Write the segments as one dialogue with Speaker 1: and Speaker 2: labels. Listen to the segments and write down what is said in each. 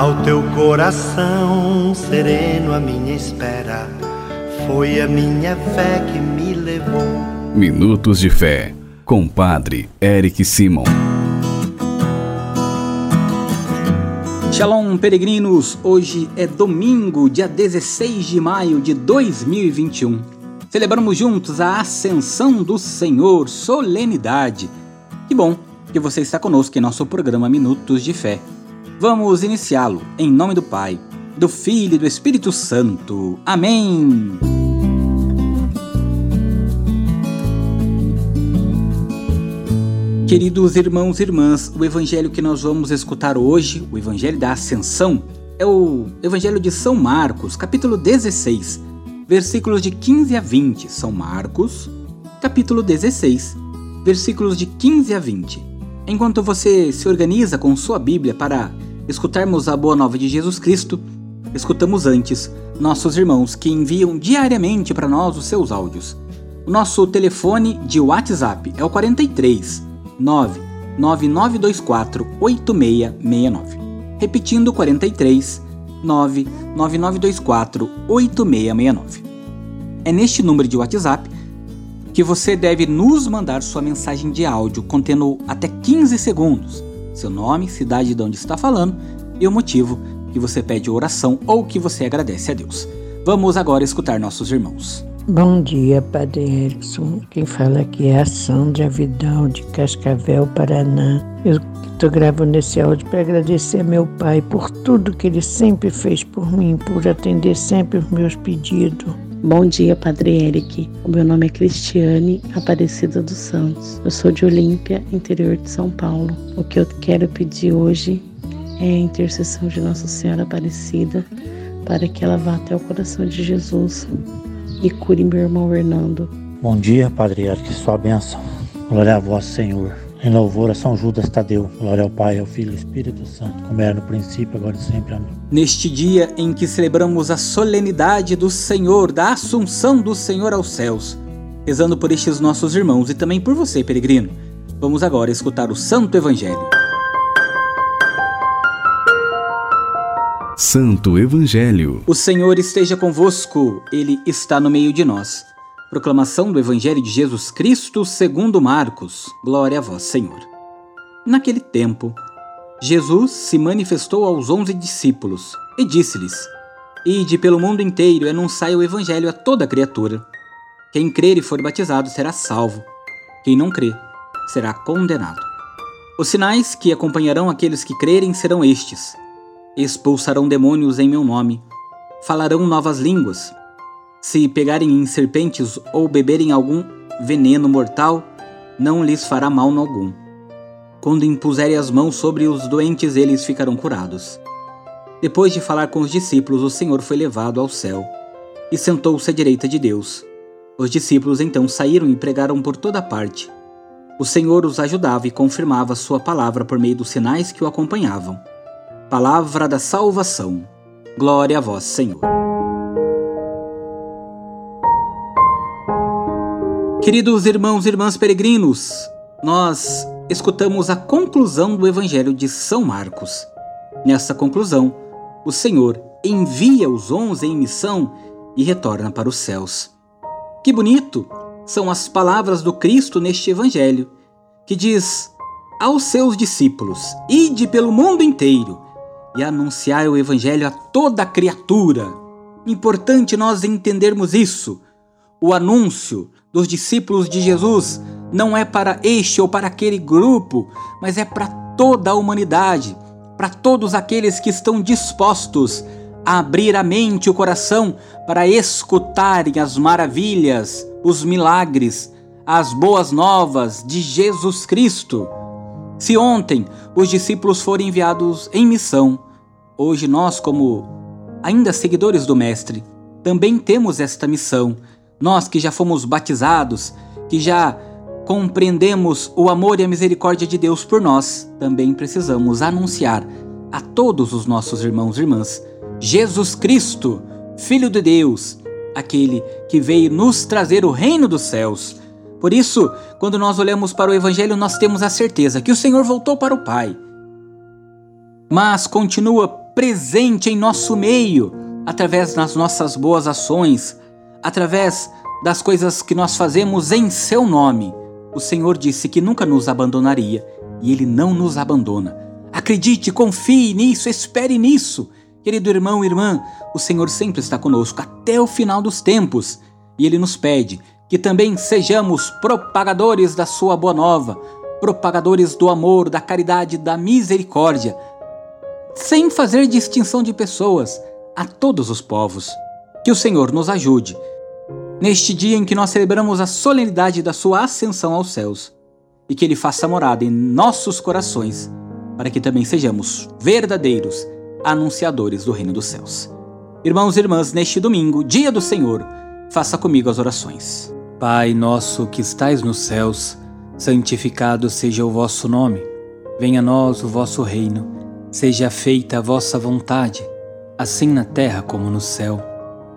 Speaker 1: Ao teu coração sereno, a minha espera foi a minha fé que me levou.
Speaker 2: Minutos de Fé, com Padre Eric Simon.
Speaker 3: Shalom, peregrinos! Hoje é domingo, dia 16 de maio de 2021. Celebramos juntos a Ascensão do Senhor, solenidade. Que bom que você está conosco em nosso programa Minutos de Fé. Vamos iniciá-lo em nome do Pai, do Filho e do Espírito Santo. Amém! Queridos irmãos e irmãs, o evangelho que nós vamos escutar hoje, o evangelho da Ascensão, é o evangelho de São Marcos, capítulo 16, versículos de 15 a 20. São Marcos, capítulo 16, versículos de 15 a 20. Enquanto você se organiza com sua Bíblia para escutarmos a boa nova de Jesus Cristo, escutamos antes nossos irmãos que enviam diariamente para nós os seus áudios. O nosso telefone de WhatsApp é o 43 99924 8669. Repetindo 43 99924 8669. É neste número de WhatsApp que você deve nos mandar sua mensagem de áudio contendo até 15 segundos, seu nome, cidade de onde está falando e o motivo que você pede oração ou que você agradece a Deus. Vamos agora escutar nossos irmãos.
Speaker 4: Bom dia, Padre Erickson. Quem fala aqui é a Sandra Vidal, de Cascavel, Paraná. Eu estou gravando esse áudio para agradecer a meu pai por tudo que ele sempre fez por mim, por atender sempre os meus pedidos.
Speaker 5: Bom dia, Padre Eric. O meu nome é Cristiane Aparecida dos Santos. Eu sou de Olímpia, interior de São Paulo. O que eu quero pedir hoje é a intercessão de Nossa Senhora Aparecida para que ela vá até o coração de Jesus e cure meu irmão Hernando.
Speaker 6: Bom dia, Padre Eric, sua bênção. Glória a vós, Senhor. Em louvor a São Judas Tadeu. Glória ao Pai, ao Filho e ao Espírito Santo, como era no princípio, agora e sempre. Amém.
Speaker 3: Neste dia em que celebramos a solenidade do Senhor, da Assunção do Senhor aos céus, rezando por estes nossos irmãos e também por você, peregrino, vamos agora escutar o Santo Evangelho.
Speaker 2: Santo Evangelho.
Speaker 3: O Senhor esteja convosco, Ele está no meio de nós. Proclamação do Evangelho de Jesus Cristo segundo Marcos. Glória a vós, Senhor. Naquele tempo, Jesus se manifestou aos onze discípulos e disse-lhes: Ide pelo mundo inteiro e anunciai o Evangelho a toda criatura. Quem crer e for batizado será salvo. Quem não crer será condenado. Os sinais que acompanharão aqueles que crerem serão estes expulsarão demônios em meu nome, falarão novas línguas. Se pegarem em serpentes ou beberem algum veneno mortal, não lhes fará mal algum. Quando impuserem as mãos sobre os doentes, eles ficarão curados. Depois de falar com os discípulos, o Senhor foi levado ao céu e sentou-se à direita de Deus. Os discípulos então saíram e pregaram por toda parte. O Senhor os ajudava e confirmava sua palavra por meio dos sinais que o acompanhavam. Palavra da salvação. Glória a vós, Senhor. Queridos irmãos e irmãs peregrinos, nós escutamos a conclusão do Evangelho de São Marcos. Nessa conclusão, o Senhor envia os onze em missão e retorna para os céus. Que bonito são as palavras do Cristo neste Evangelho, que diz aos seus discípulos: Ide pelo mundo inteiro e anunciar o Evangelho a toda criatura. Importante nós entendermos isso. O anúncio dos discípulos de Jesus não é para este ou para aquele grupo, mas é para toda a humanidade, para todos aqueles que estão dispostos a abrir a mente e o coração para escutarem as maravilhas, os milagres, as boas novas de Jesus Cristo. Se ontem os discípulos foram enviados em missão, hoje nós, como ainda seguidores do Mestre, também temos esta missão. Nós que já fomos batizados, que já compreendemos o amor e a misericórdia de Deus por nós, também precisamos anunciar a todos os nossos irmãos e irmãs Jesus Cristo, Filho de Deus, aquele que veio nos trazer o reino dos céus. Por isso, quando nós olhamos para o Evangelho, nós temos a certeza que o Senhor voltou para o Pai, mas continua presente em nosso meio, através das nossas boas ações, através das coisas que nós fazemos em seu nome. O Senhor disse que nunca nos abandonaria e ele não nos abandona. Acredite, confie nisso, espere nisso. Querido irmão e irmã, o Senhor sempre está conosco até o final dos tempos e ele nos pede que também sejamos propagadores da sua boa nova, propagadores do amor, da caridade, da misericórdia, sem fazer distinção de pessoas, a todos os povos. Que o Senhor nos ajude neste dia em que nós celebramos a solenidade da sua ascensão aos céus e que ele faça morada em nossos corações, para que também sejamos verdadeiros anunciadores do reino dos céus. Irmãos e irmãs, neste domingo, dia do Senhor, faça comigo as orações. Pai nosso que estais nos céus, santificado seja o vosso nome. Venha a nós o vosso reino. Seja feita a vossa vontade, assim na terra como no céu.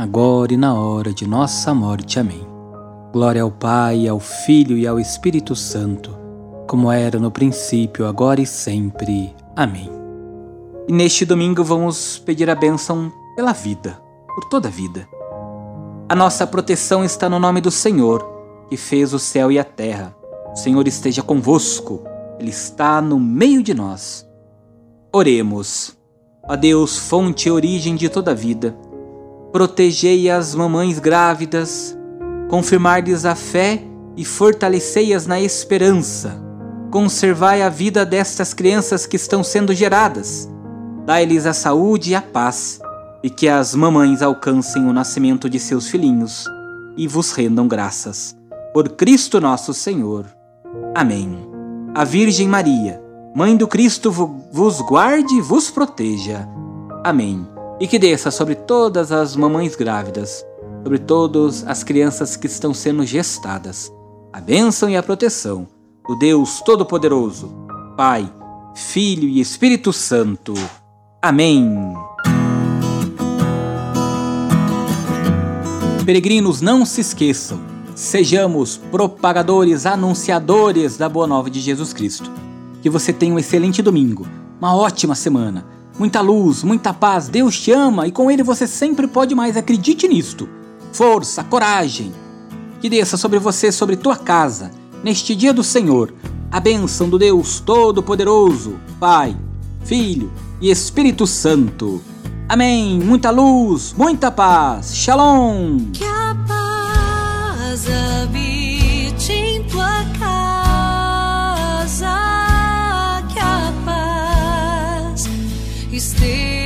Speaker 3: agora e na hora de nossa morte. Amém. Glória ao Pai, ao Filho e ao Espírito Santo, como era no princípio, agora e sempre. Amém. E neste domingo vamos pedir a bênção pela vida, por toda a vida. A nossa proteção está no nome do Senhor que fez o céu e a terra. O Senhor esteja convosco, Ele está no meio de nós. Oremos. Ó Deus, fonte e origem de toda a vida, protegei as mamães grávidas, confirmar-lhes a fé e fortalecei-as na esperança. Conservai a vida destas crianças que estão sendo geradas. Dai-lhes a saúde e a paz, e que as mamães alcancem o nascimento de seus filhinhos e vos rendam graças por Cristo nosso Senhor. Amém. A Virgem Maria, Mãe do Cristo, vos guarde e vos proteja. Amém. E que desça sobre todas as mamães grávidas, sobre todas as crianças que estão sendo gestadas, a bênção e a proteção do Deus Todo-Poderoso, Pai, Filho e Espírito Santo. Amém. Peregrinos, não se esqueçam Sejamos propagadores, anunciadores da Boa Nova de Jesus Cristo. Que você tenha um excelente domingo, uma ótima semana, muita luz, muita paz. Deus te ama e com Ele você sempre pode mais. Acredite nisto. Força, coragem. Que desça sobre você, sobre tua casa, neste dia do Senhor, a bênção do Deus Todo-Poderoso, Pai, Filho e Espírito Santo. Amém. Muita luz, muita paz. Shalom.
Speaker 7: of stay.